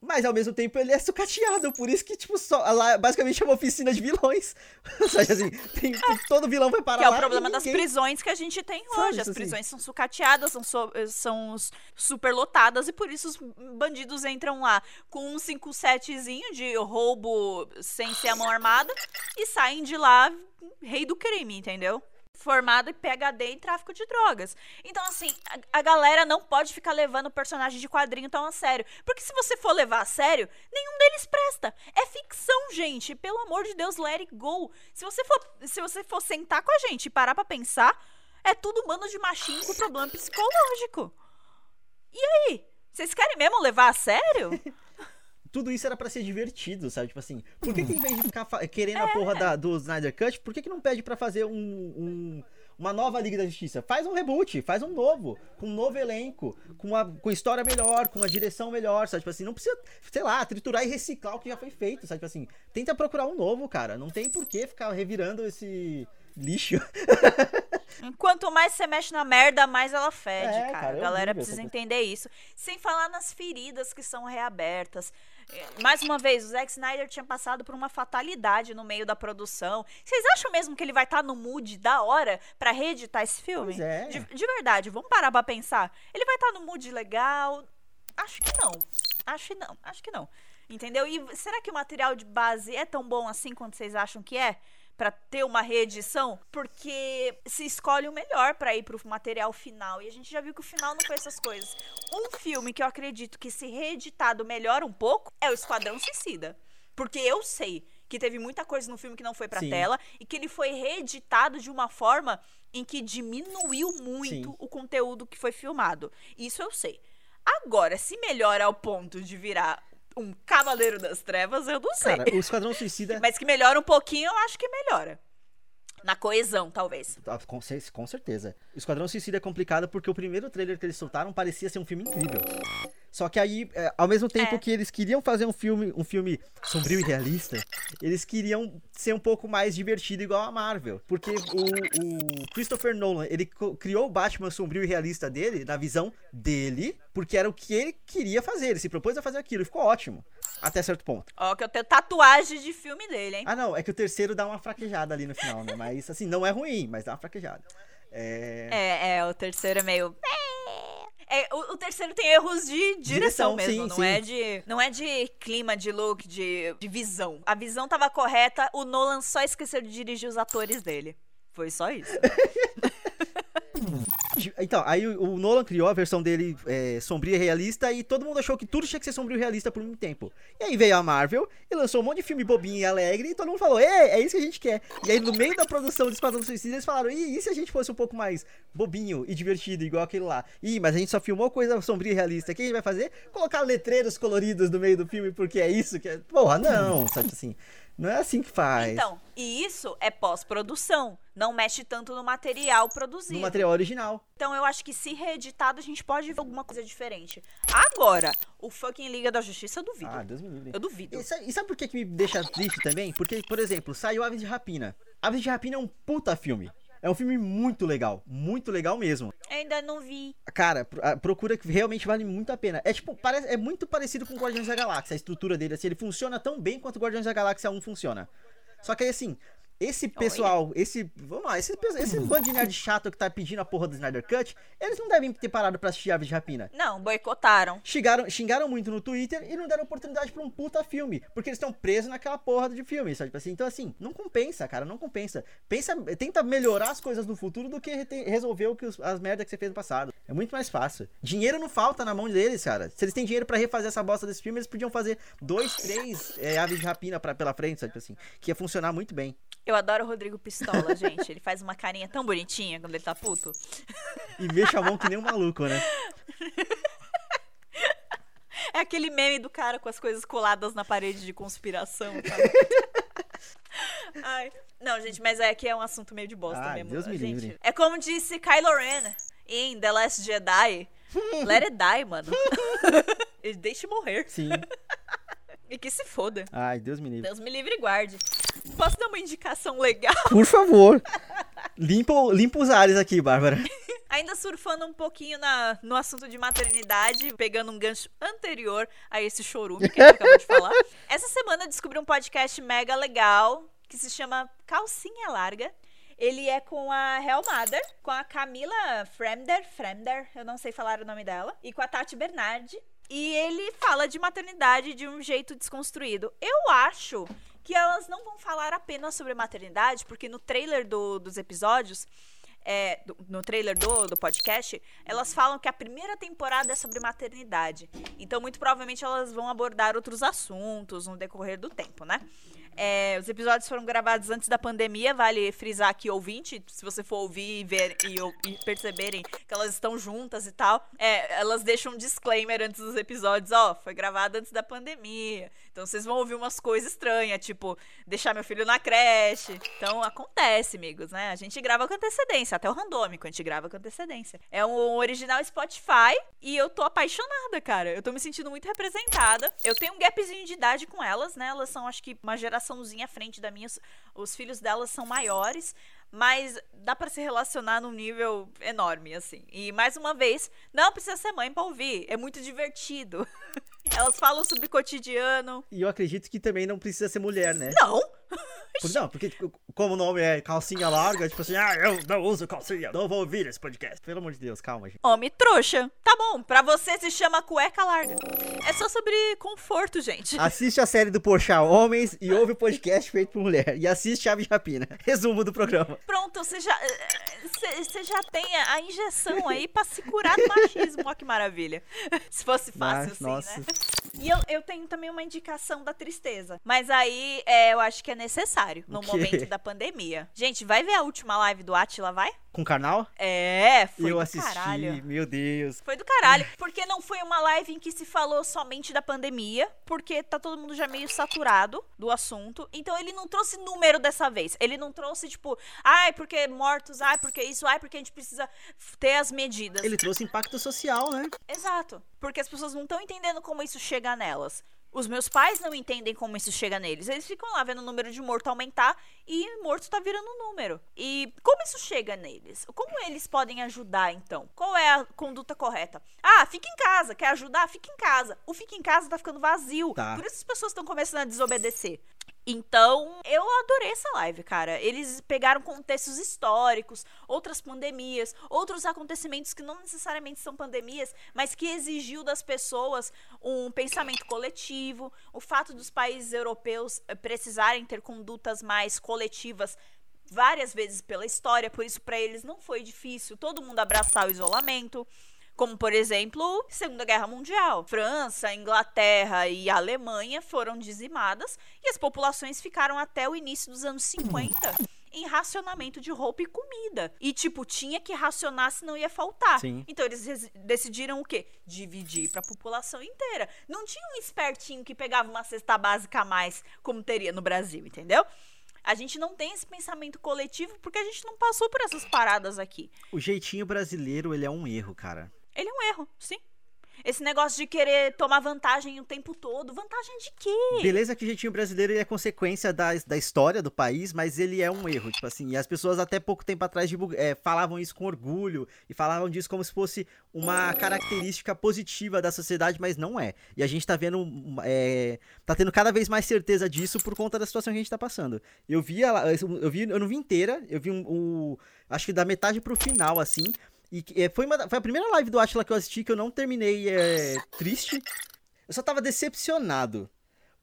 Mas ao mesmo tempo ele é sucateado, por isso que, tipo, só, lá basicamente é uma oficina de vilões. Ou seja, assim, tem- todo vilão vai parar Que é o problema e das ninguém- prisões que a gente tem hoje. As assim. prisões são sucateadas, são, so- são s- superlotadas e por isso os bandidos entram lá com um 57zinho de roubo sem ser a mão armada e saem de lá rei do crime, entendeu? Formado em PHD em tráfico de drogas. Então, assim, a, a galera não pode ficar levando o personagem de quadrinho tão a sério. Porque se você for levar a sério, nenhum deles presta. É ficção, gente. Pelo amor de Deus, let it go. Se você for, se você for sentar com a gente e parar pra pensar, é tudo mano de machinho com problema psicológico. E aí? Vocês querem mesmo levar a sério? Tudo isso era pra ser divertido, sabe? Tipo assim, por que, que em vez de ficar querendo É. a porra da- do Snyder Cut, por que, que não pede pra fazer um, um, uma nova Liga da Justiça. Faz um reboot, faz um novo, com um novo elenco, com uma com história melhor, com uma direção melhor, sabe? Tipo assim, não precisa, sei lá, triturar e reciclar o que já foi feito, sabe? Tipo assim, tenta procurar um novo, cara. Não tem por que ficar revirando esse lixo. Quanto mais você mexe na merda, mais ela fede, É, cara. cara, é A galera horrível precisa entender isso. Sem falar nas feridas que são reabertas. Mais uma vez, o Zack Snyder tinha passado por uma fatalidade no meio da produção. Vocês acham mesmo que ele vai estar no mood da hora pra reeditar esse filme? Pois é. De, de verdade, vamos parar pra pensar. Ele vai estar no mood legal? Acho que não. Acho que não. Acho que não. Entendeu? E será que o material de base é tão bom assim quanto vocês acham que é? Pra ter uma reedição? Porque se escolhe o melhor pra ir pro material final. E a gente já viu que o final não foi essas coisas. Um filme que eu acredito que se reeditado melhora um pouco é o Esquadrão Suicida. Porque eu sei que teve muita coisa no filme que não foi pra Sim. tela e que ele foi reeditado de uma forma em que diminuiu muito Sim. o conteúdo que foi filmado. Isso eu sei. Agora, se melhora ao ponto de virar um Cavaleiro das Trevas, eu não sei. Cara, o Esquadrão Suicida. Mas que melhora um pouquinho, eu acho que melhora. Na coesão, talvez. Ah, Com, com certeza. O Esquadrão Suicida é complicado porque o primeiro trailer que eles soltaram parecia ser um filme incrível. Só que aí, é, ao mesmo tempo É. que eles queriam fazer um filme, um filme sombrio e realista, eles queriam ser um pouco mais divertido igual a Marvel. Porque o, o Christopher Nolan, ele criou o Batman sombrio e realista dele, na visão dele, porque era o que ele queria fazer. Ele se propôs a fazer aquilo e ficou ótimo. Até certo ponto. Ó, que eu tenho tatuagem de filme dele, hein? Ah, não, é que o terceiro dá uma fraquejada ali no final, né? Mas assim, não é ruim, mas dá uma fraquejada. É. É, é, o terceiro é meio. É, o, o terceiro tem erros de direção, Direção, mesmo, sim, não sim. é de não é de clima, de look, de, de visão. A visão tava correta, o Nolan só esqueceu de dirigir os atores dele. Foi só isso. Então, aí o, Nolan criou a versão dele é, sombria e realista e todo mundo achou que tudo tinha que ser sombrio e realista por muito tempo. E aí veio a Marvel e lançou um monte de filme bobinho e alegre e todo mundo falou, é, é isso que a gente quer. E aí no meio da produção do Esquadrão Suicida eles falaram, e, e se a gente fosse um pouco mais bobinho e divertido igual aquele lá? Ih, mas a gente só filmou coisa sombria e realista. O que a gente vai fazer? Colocar letreiros coloridos no meio do filme porque é isso que é... Porra, não, sabe assim... Não é assim que faz. Então, e isso é pós-produção. Não mexe tanto no material produzido. no material original. Então eu acho que se reeditado a gente pode ver alguma coisa diferente. Agora, o fucking Liga da Justiça eu duvido. Ah, Deus me livre. Eu duvido. E sabe, e sabe por que, que me deixa triste também? Porque, por exemplo, saiu Aves de Rapina. Aves de Rapina é um puta filme. É um filme muito legal. Muito legal mesmo. Ainda não vi. Cara, procura que realmente vale muito a pena. É tipo, parece, é muito parecido com Guardiões da Galáxia, a estrutura dele. Assim, ele funciona tão bem quanto Guardiões da Galáxia 1 funciona. Só que aí, assim, esse pessoal, esse. Vamos lá, esse, esse bando de nerd chato que tá pedindo a porra do Snyder Cut, eles não devem ter parado pra assistir Aves de Rapina. Não, boicotaram. Xingaram, xingaram muito no Twitter e não deram oportunidade pra um puta filme. Porque eles estão presos naquela porra de filme, sabe? Tipo assim, então, assim, não compensa, cara, não compensa. Pensa, tenta melhorar as coisas no futuro do que resolver o que os- as merdas que você fez no passado. É muito mais fácil. Dinheiro não falta na mão deles, cara. Se eles têm dinheiro pra refazer essa bosta desse filme, eles podiam fazer dois, três é, aves de rapina pra, pela frente, sabe? Tipo assim, que ia funcionar muito bem. Eu adoro o Rodrigo Pistola, gente. Ele faz uma carinha tão bonitinha quando ele tá puto. E mexa a mão que nem um maluco, né? É aquele meme do cara com as coisas coladas na parede de conspiração, sabe? Ai. Não, gente, mas é que é um assunto meio de bosta Ai, mesmo. Deus me gente. livre. É como disse Kylo Ren em The Last Jedi. Let it die, mano. Ele Deixe morrer. Sim. E que se foda. Ai, Deus me livre. Deus me livre e guarde. Posso dar uma indicação legal? Por favor. Limpa, limpa os ares aqui, Bárbara. Ainda surfando um pouquinho na, no assunto de maternidade, pegando um gancho anterior a esse chorume que a gente acabou de falar. Essa semana eu descobri um podcast mega legal que se chama Calcinha Larga. Ele é com a Hel Mother, com a Camila Fremder, Fremder, eu não sei falar o nome dela, e com a Tati Bernardi. E ele fala de maternidade de um jeito desconstruído. Eu acho que elas não vão falar apenas sobre maternidade, porque no trailer do- dos episódios é, do- no trailer do, do podcast, elas falam que a primeira temporada é sobre maternidade. Então, muito provavelmente, elas vão abordar outros assuntos no decorrer do tempo, né? É, os episódios foram gravados antes da pandemia, vale frisar aqui, ouvinte, se você for ouvir e ver e, e perceberem que elas estão juntas e tal, é, elas deixam um disclaimer antes dos episódios, ó, foi gravado antes da pandemia. Então vocês vão ouvir umas coisas estranhas, tipo, deixar meu filho na creche. Então acontece, amigos, né? A gente grava com antecedência, até o randômico a gente grava com antecedência. É um original Spotify e eu tô apaixonada, cara. Eu tô me sentindo muito representada. Eu tenho um gapzinho de idade com elas, né? Elas são, acho que, uma geraçãozinha à frente da minha. Os- Os filhos delas são maiores. Mas dá pra se relacionar num nível enorme, assim. E mais uma vez, não precisa ser mãe pra ouvir. É muito divertido. Elas falam sobre cotidiano. E eu acredito que também não precisa ser mulher, né? Não! Por- Não, porque tipo, como o nome é calcinha larga, tipo assim, ah, eu não uso calcinha, não vou ouvir esse podcast. Pelo amor de Deus, calma, gente. Homem trouxa. Tá bom, pra você se chama cueca larga. É só sobre conforto, gente. Assiste a série do Porchat Homens e ouve o podcast feito por mulher. E assiste Ave Rapina. Resumo do programa. Pronto, você já, você você já tem a injeção aí pra se curar do machismo. Olha que maravilha. Se fosse fácil, Mas, assim, nossa. né? E eu, eu tenho também uma indicação da tristeza. Mas aí é, eu acho que é necessário no momento da pandemia. Gente, vai ver a última live do Atila, vai? Com carnal? É, foi eu do assisti, caralho. meu Deus. Foi do caralho. Porque não foi uma live em que se falou somente da pandemia, porque tá todo mundo já meio saturado do assunto. Então ele não trouxe número dessa vez. Ele não trouxe, tipo, ai, porque mortos, ai, porque isso, ai, porque a gente precisa ter as medidas. Ele trouxe impacto social, né? Exato. Porque as pessoas não estão entendendo como isso chega nelas. Os meus pais não entendem como isso chega neles. Eles ficam lá vendo o número de morto aumentar e morto tá virando número. E como isso chega neles? Como eles podem ajudar, então? Qual é a conduta correta? Ah, fica em casa. Quer ajudar? Fica em casa. O fica em casa tá ficando vazio. Tá. Por isso as pessoas estão começando a desobedecer. Então, eu adorei essa live, cara. Eles pegaram contextos históricos, outras pandemias, outros acontecimentos que não necessariamente são pandemias, mas que exigiu das pessoas um pensamento coletivo, o fato dos países europeus eh, precisarem ter condutas mais coletivas várias vezes pela história, por isso para eles não foi difícil todo mundo abraçar o isolamento. Como, por exemplo, Segunda Guerra Mundial. França, Inglaterra e Alemanha foram dizimadas e as populações ficaram até o início dos anos 50 em racionamento de roupa e comida. E, tipo, tinha que racionar senão ia faltar. Sim. Então eles decidiram o quê? Dividir para a população inteira. Não tinha um espertinho que pegava uma cesta básica a mais, como teria no Brasil, entendeu? A gente não tem esse pensamento coletivo porque a gente não passou por essas paradas aqui. O jeitinho brasileiro, ele é um erro, cara. Ele é um erro, sim. Esse negócio de querer tomar vantagem o tempo todo. Vantagem de quê? Beleza que o jeitinho brasileiro é consequência da, da história do país, mas ele é um erro, tipo assim, e as pessoas até pouco tempo atrás é, falavam isso com orgulho, e falavam disso como se fosse uma característica positiva da sociedade, mas não é. E a gente tá vendo, é, tá tendo cada vez mais certeza disso por conta da situação que a gente tá passando. Eu vi, ela, eu vi, eu não vi inteira, eu vi um, acho que da metade pro final, assim, e é, foi, uma, foi a primeira live do Atila que eu assisti que eu não terminei é, triste. Eu só tava decepcionado.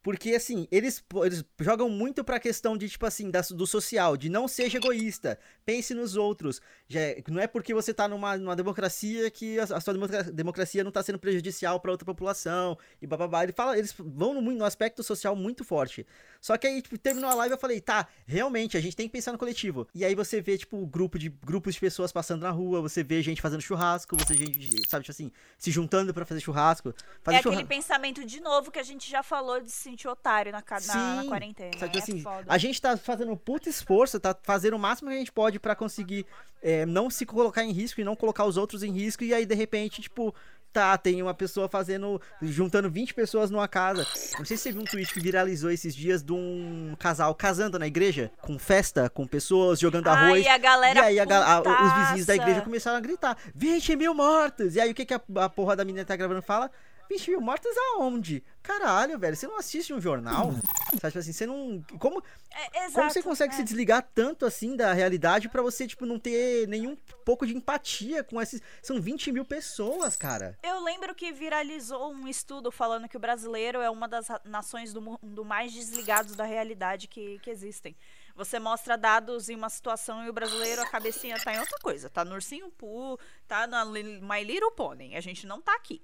Porque, assim, eles, eles jogam muito pra questão de, tipo assim, da- do social, de não seja egoísta, pense nos outros. Já, é- não é porque você tá numa, numa democracia que a, a sua democra- democracia não tá sendo prejudicial pra outra população, e bababá. Ele fala, eles vão no, no aspecto social muito forte. Só que aí, tipo, terminou a live eu falei, tá, realmente, a gente tem que pensar no coletivo. E aí você vê, tipo, grupo de, grupos de pessoas passando na rua, você vê gente fazendo churrasco, você vê gente, sabe, tipo assim, se juntando pra fazer churrasco. Fazer é aquele churra- pensamento de novo que a gente já falou de se sentir otário na, na, na Sim, quarentena. Sabe, é assim, a gente tá fazendo um puto esforço, tá fazendo o máximo que a gente pode pra conseguir é, não se colocar em risco e não colocar os outros em risco, e aí de repente, tipo, tá, tem uma pessoa fazendo, juntando 20 pessoas numa casa. Não sei se você viu um tweet que viralizou esses dias de um casal casando na igreja, com festa, com pessoas jogando arroz. Ai, a galera E aí a ga- a- os vizinhos da igreja começaram a gritar: 20 mil mortos! E aí o que, que a, a porra da menina tá gravando fala? 20 mil mortos aonde? Caralho, velho, você não assiste um jornal? Sabe, tipo assim, você não. Como, É, exato, como você consegue é. se desligar tanto assim da realidade pra você, tipo, não ter nenhum pouco de empatia com esses. São 20 mil pessoas, cara. Eu lembro que viralizou um estudo falando que o brasileiro é uma das nações do mundo mais desligados da realidade que, que existem. Você mostra dados em uma situação e o brasileiro, a cabecinha tá em outra coisa. Tá no Ursinho Poo, tá na My Little Pony. A gente não tá aqui.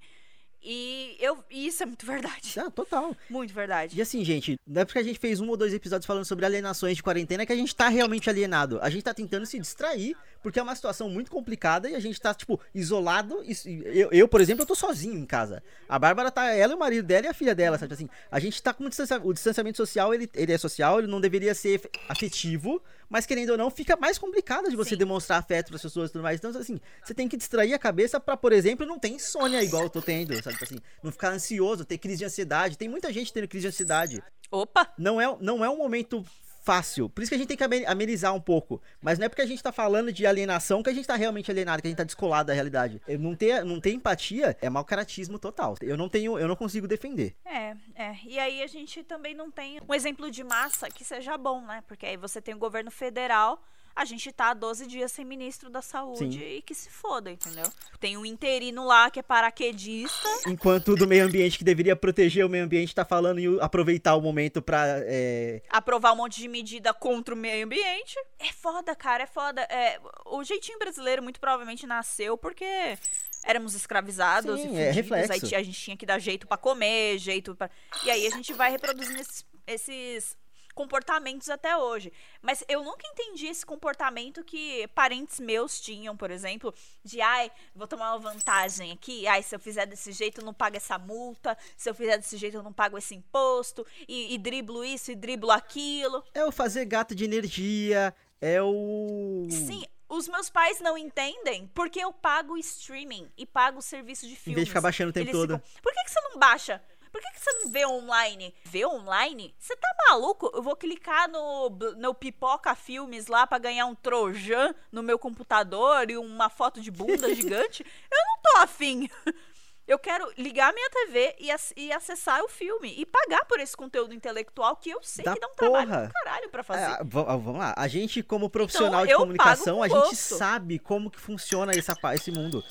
E eu, e isso é muito verdade. Ah, total. Muito verdade. E assim, gente, não é porque a gente fez um ou dois episódios falando sobre alienações de quarentena que a gente tá realmente alienado. A gente tá tentando se distrair, porque é uma situação muito complicada e a gente tá, tipo, isolado. Eu, eu, por exemplo, eu tô sozinho em casa. A Bárbara tá, ela e o marido dela e a filha dela, sabe? Assim, a gente tá com um distancia- o distanciamento social, ele, ele é social, ele não deveria ser afetivo, mas querendo ou não, fica mais complicado de você Sim. demonstrar afeto pras pessoas e tudo mais. Então, assim, você tem que distrair a cabeça pra, por exemplo, não ter insônia igual eu tô tendo, sabe? Tipo Assim, não ficar ansioso, ter crise de ansiedade. Tem muita gente tendo crise de ansiedade Opa! não é, não é um momento fácil. Por isso que a gente tem que ame- amenizar um pouco. Mas não é porque a gente tá falando de alienação que a gente tá realmente alienado, que a gente tá descolado da realidade. Não ter, não ter empatia é mau caratismo total. Eu não tenho, eu não consigo defender. É, é. E aí a gente também não tem um exemplo de massa que seja bom, né? Porque aí você tem o governo federal, a gente tá há 12 dias sem ministro da saúde Sim. e que se foda, entendeu? Tem um interino lá que é paraquedista. Enquanto o do meio ambiente que deveria proteger o meio ambiente tá falando em aproveitar o momento pra. é, aprovar um monte de medida contra o meio ambiente. É foda, cara, é foda. É, o jeitinho brasileiro muito provavelmente nasceu porque éramos escravizados Sim, e é fudidos, reflexo. aí a gente tinha que dar jeito pra comer, jeito pra... E aí a gente vai reproduzindo esses, esses comportamentos até hoje. Mas eu nunca entendi esse comportamento que parentes meus tinham, por exemplo, de ai, vou tomar uma vantagem aqui, ai, se eu fizer desse jeito eu não pago essa multa, se eu fizer desse jeito eu não pago esse imposto, e, e driblo isso e driblo aquilo. É o fazer gato de energia, é o. Sim, os meus pais não entendem porque eu pago streaming e pago o serviço de Em filmes. vez de ficar baixando o tempo Eles todo. ficam, Por que, que você não baixa? Por que, que você não vê online? Vê online? Você tá maluco? Eu vou clicar no, no Pipoca Filmes lá pra ganhar um Trojan no meu computador e uma foto de bunda gigante? Eu não tô afim. Eu quero ligar minha TV e, e acessar o filme e pagar por esse conteúdo intelectual que eu sei Da que dá um trabalho porra. do caralho pra fazer. É, vamos lá. A gente, como profissional de eu pago comunicação, com a gente gosto. sabe como que funciona essa, esse mundo.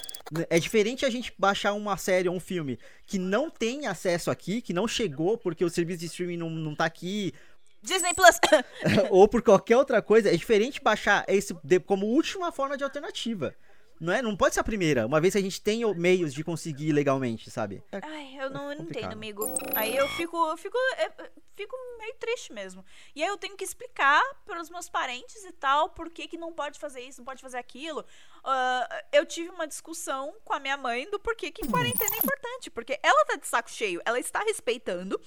É diferente a gente baixar uma série ou um filme que não tem acesso aqui, que não chegou porque o serviço de streaming não, não tá aqui, Disney Plus. ou por qualquer outra coisa. É diferente baixar esse de- como última forma de alternativa. Não é? Não pode ser a primeira, uma vez que a gente tem meios de conseguir legalmente, sabe? É- Ai, eu não, eu não entendo, amigo. Aí eu fico, eu fico, eu fico meio triste mesmo. E aí eu tenho que explicar para os meus parentes e tal por que, que não pode fazer isso, não pode fazer aquilo. Ah, eu tive uma discussão com a minha mãe do porquê que quarentena é importante. Porque ela tá de saco cheio, ela está respeitando,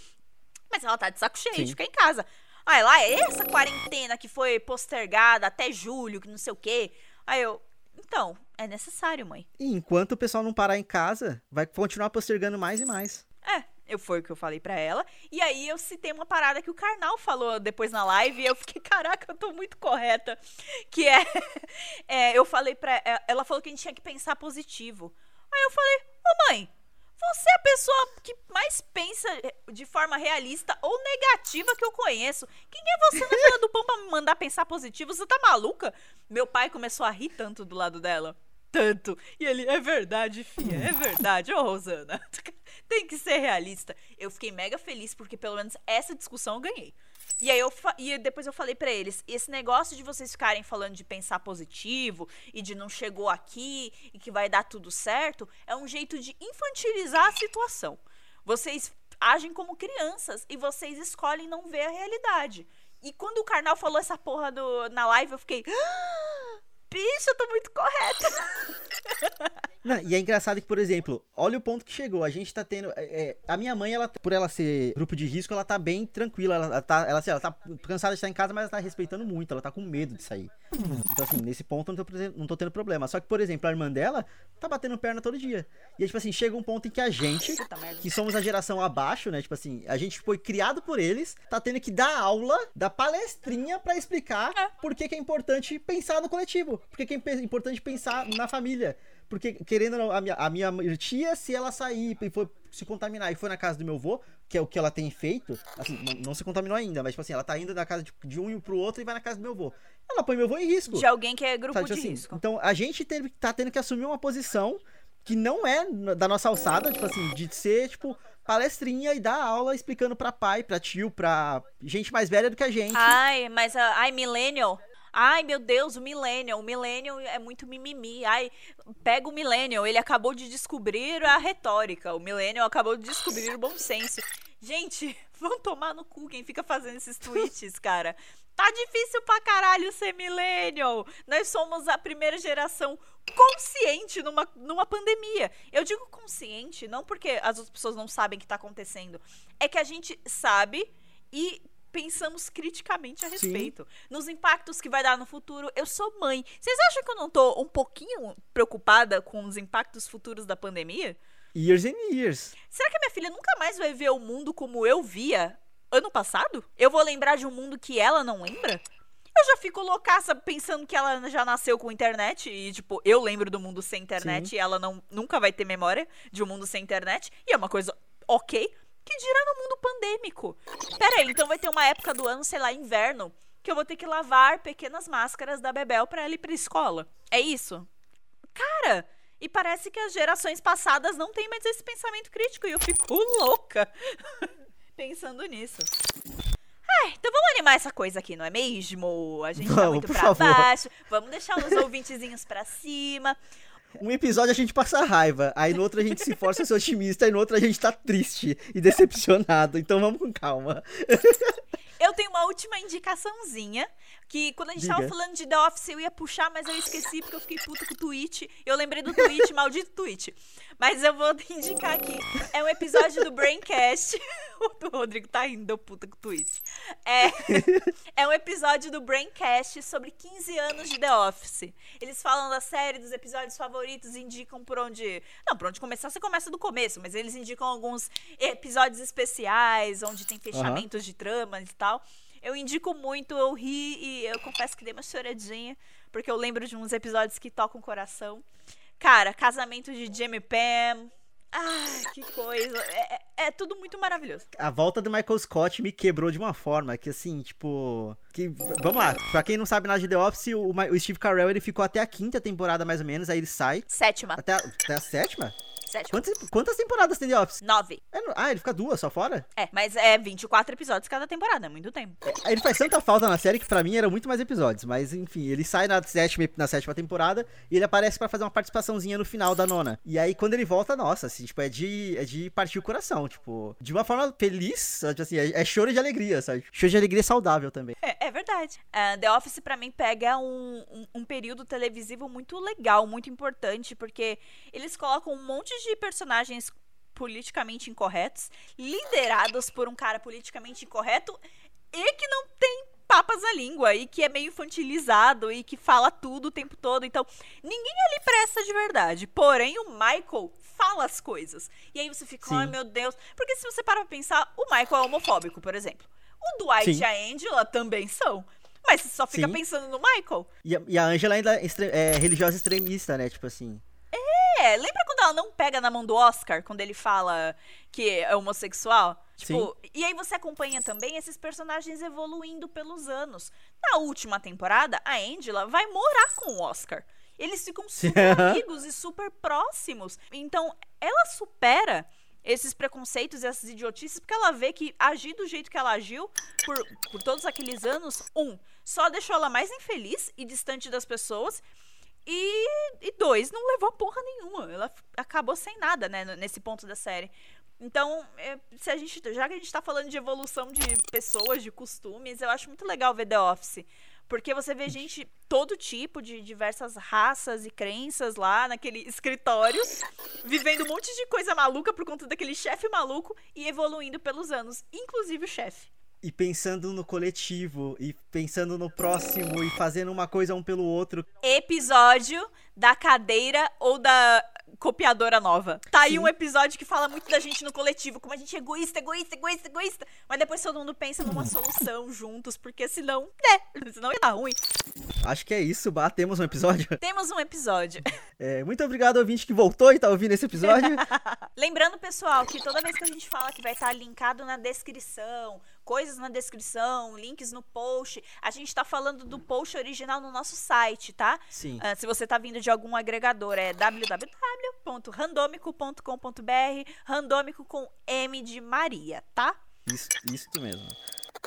mas ela tá de saco cheio Sim. de ficar em casa. Aí lá, é essa quarentena que foi postergada até julho, que não sei o quê. Aí eu, então, é necessário, mãe. E enquanto o pessoal não parar em casa, vai continuar postergando mais e mais. É, eu foi o que eu falei pra ela. E aí eu citei uma parada que o Karnal falou depois na live e eu fiquei, caraca, eu tô muito correta. Que é, é, eu falei pra é, ela falou que a gente tinha que pensar positivo. Aí eu falei, ô mãe, você é a pessoa que mais pensa de forma realista ou negativa que eu conheço. Quem é você na fila do pão pra me mandar pensar positivo? Você tá maluca? Meu pai começou a rir tanto do lado dela. Tanto. E ele, é verdade, filha, é verdade. Ô, Rosana, tem que ser realista. Eu fiquei mega feliz porque pelo menos essa discussão eu ganhei. E aí eu e depois eu falei pra eles, esse negócio de vocês ficarem falando de pensar positivo e de não chegou aqui e que vai dar tudo certo, é um jeito de infantilizar a situação. Vocês agem como crianças e vocês escolhem não ver a realidade. E quando o Karnal falou essa porra do, na live, eu fiquei. "Ah, Bicho, eu tô muito correta. Não, e é engraçado que, por exemplo, olha o ponto que chegou. A gente tá tendo. é, é, a minha mãe, ela, por ela ser grupo de risco, ela tá bem tranquila. Ela, ela tá, ela, assim, ela tá cansada de estar em casa, mas ela tá respeitando muito. Ela tá com medo de sair. Então, assim, nesse ponto eu não tô, não tô tendo problema. Só que, por exemplo, a irmã dela tá batendo perna todo dia. E aí, tipo assim, chega um ponto em que a gente, que somos a geração abaixo, né? Tipo assim, a gente foi criado por eles, tá tendo que dar aula, dar palestrinha pra explicar É. por que, que é importante pensar no coletivo. Por que, que é importante pensar na família. Porque, querendo ou não, a minha, a minha tia, se ela sair e for se contaminar e for na casa do meu avô, que é o que ela tem feito, assim, não, não se contaminou ainda, mas, tipo assim, ela tá indo da casa de, de um pro outro e vai na casa do meu avô. Ela põe meu avô em risco. De alguém que é grupo Sabe, de tipo assim, risco. Então a gente teve, tá tendo que assumir uma posição que não é da nossa alçada, tipo assim, de ser, tipo, palestrinha e dar aula explicando pra pai, pra tio, pra gente mais velha do que a gente. Ai, mas a ai, millennial. Ai, meu Deus, o Millennial. O Millennial é muito mimimi. Ai, pega o Millennial. Ele acabou de descobrir a retórica. O Millennial acabou de descobrir o bom senso. Gente, vão tomar no cu quem fica fazendo esses tweets, cara. Tá difícil pra caralho ser millennial. Nós somos a primeira geração consciente numa, numa pandemia. Eu digo consciente não porque as outras pessoas não sabem o que tá acontecendo. É que a gente sabe e pensamos criticamente a respeito. Sim. Nos impactos que vai dar no futuro. Eu sou mãe. Vocês acham que eu não tô um pouquinho preocupada com os impactos futuros da pandemia? Years and years. Será que a minha filha nunca mais vai ver o mundo como eu via ano passado? Eu vou lembrar de um mundo que ela não lembra? Eu já fico loucaça pensando que ela já nasceu com internet e, tipo, eu lembro do mundo sem internet Sim. e ela não, nunca vai ter memória de um mundo sem internet. E é uma coisa ok. Que dirá no mundo pandêmico? Pera aí, então vai ter uma época do ano, sei lá, inverno, que eu vou ter que lavar pequenas máscaras da Bebel para ela ir pra escola. É isso? Cara, e parece que as gerações passadas não têm mais esse pensamento crítico e eu fico louca pensando nisso. Ai, então vamos animar essa coisa aqui, não é mesmo? A gente tá vamos, tá muito pra favor. baixo. Vamos deixar os ouvintezinhos pra cima. Um episódio a gente passa raiva, aí no outro a gente se força a ser otimista, e no outro a gente tá triste e decepcionado. Então vamos com calma. Eu tenho uma última indicaçãozinha que quando a gente Diga. tava falando de The Office, eu ia puxar, mas eu esqueci porque eu fiquei puta com o tweet. Eu lembrei do tweet, maldito tweet. Mas eu vou indicar aqui. É um episódio do Braincast. o Rodrigo tá rindo, puta com o tweet. É, é um episódio do Braincast sobre 15 anos de The Office. Eles falam da série, dos episódios favoritos, indicam por onde. Não, por onde começar, você começa do começo, mas eles indicam alguns episódios especiais, onde tem fechamentos uhum. de tramas e tal. Eu indico muito, eu ri e eu confesso que dei uma choradinha, porque eu lembro de uns episódios que tocam o coração. Cara, casamento de Jamie Pam. Ah, que coisa. É, é, é, tudo muito maravilhoso. A volta do Michael Scott me quebrou de uma forma que, assim, tipo. Que, vamos lá, pra quem não sabe nada de The Office, o, o Steve Carell ele ficou até a quinta temporada, mais ou menos, aí ele sai. Sétima. Até a, até a sétima? Quantas, quantas temporadas tem The Office? Nove. É, ah, ele fica duas só fora? É, mas é 24 episódios cada temporada, é muito tempo. É, ele faz tanta falta na série que pra mim era muito mais episódios. Mas enfim, ele sai na sétima, na sétima temporada e ele aparece para fazer uma participaçãozinha no final da nona. E aí quando ele volta, nossa, assim, tipo, é de, é de partir o coração, tipo, de uma forma feliz, tipo assim, é, é choro de alegria, sabe? Choro de alegria saudável também. É, é verdade. Uh, The Office pra mim pega um, um, um período televisivo muito legal, muito importante, porque eles colocam um monte de personagens politicamente incorretos, liderados por um cara politicamente incorreto e que não tem papas na língua e que é meio infantilizado e que fala tudo o tempo todo. Então, ninguém ali presta de verdade. Porém, o Michael fala as coisas. E aí você fica, ai meu Deus. Porque se você para pra pensar, o Michael é homofóbico, por exemplo. O Dwight Sim. e a Angela também são. Mas você só fica Sim. pensando no Michael. E a, e a Angela ainda é, é religiosa extremista, né? Tipo assim. É, lembra quando ela não pega na mão do Oscar quando ele fala que é homossexual? Tipo, Sim. e aí você acompanha também esses personagens evoluindo pelos anos. Na última temporada, a Angela vai morar com o Oscar. Eles ficam super amigos e super próximos. Então, ela supera esses preconceitos e essas idiotices, porque ela vê que agir do jeito que ela agiu por, por todos aqueles anos, um, só deixou ela mais infeliz e distante das pessoas, e, e dois, não levou porra nenhuma. Ela acabou sem nada, né, nesse ponto da série. Então, é, se a gente, já que a gente tá falando de evolução de pessoas, de costumes, eu acho muito legal ver The Office. Porque você vê gente, todo tipo, de diversas raças e crenças lá naquele escritório, vivendo um monte de coisa maluca por conta daquele chefe maluco e evoluindo pelos anos, inclusive o chefe e pensando no coletivo e pensando no próximo e fazendo uma coisa um pelo outro. Episódio da cadeira ou da copiadora nova. Tá Sim. aí um episódio que fala muito da gente no coletivo, como a gente é egoísta, egoísta, egoísta, egoísta. Mas depois todo mundo pensa numa solução juntos, porque senão, né? Senão ia dar ruim. Acho que é isso, Bah. Temos um episódio? Temos um episódio. É, muito obrigado, ouvinte, que voltou e tá ouvindo esse episódio. Lembrando, pessoal, que toda vez que a gente fala que vai estar tá linkado na descrição, coisas na descrição, links no post, a gente tá falando do post original no nosso site, tá? Sim. Uh, se você tá vindo de algum agregador, é www.randomico.com.br, randômico com M de Maria, tá? Isso, isso mesmo.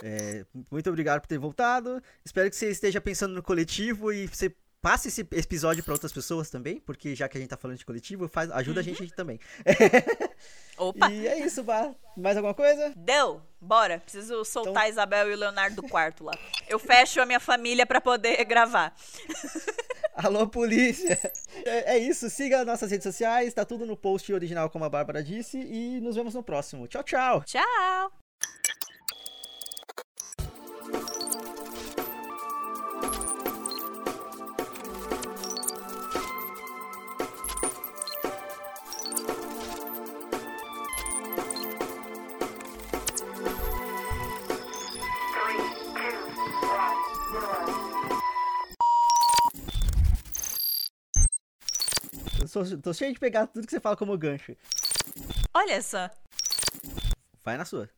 É, muito obrigado por ter voltado. Espero que você esteja pensando no coletivo e você passe esse episódio para outras pessoas também, porque já que a gente tá falando de coletivo, faz, ajuda uhum. a gente também. Opa! E é isso, Bah. Mais alguma coisa? Deu! Bora! Preciso soltar então... a Isabel e o Leonardo do quarto lá. Eu fecho a minha família para poder gravar. Alô, polícia! É, é, isso, siga nossas redes sociais, tá tudo no post original, como a Bárbara disse, e nos vemos no próximo. Tchau, tchau! Tchau! Tô, tô cheio de pegar tudo que você fala como gancho. Olha só. Vai na sua.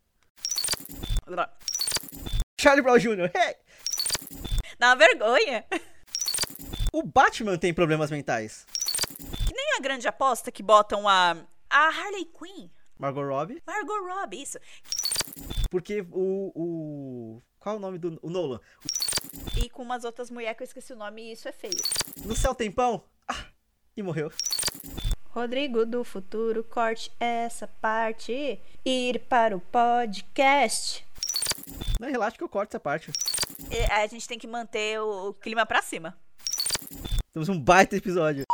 Charlie Brown Jr. Hey! Dá uma vergonha. O Batman tem problemas mentais. Que nem a grande aposta que botam a. A Harley Quinn. Margot Robbie. Margot Robbie, isso. Porque o. o... Qual é o nome do. O Nolan? E com umas outras mulheres que eu esqueci o nome e isso é feio. No céu tempão? E morreu. Rodrigo do futuro, corte essa parte. Ir para o podcast. Não, relaxa que eu corto essa parte. É, a gente tem que manter o clima pra cima. Temos um baita episódio.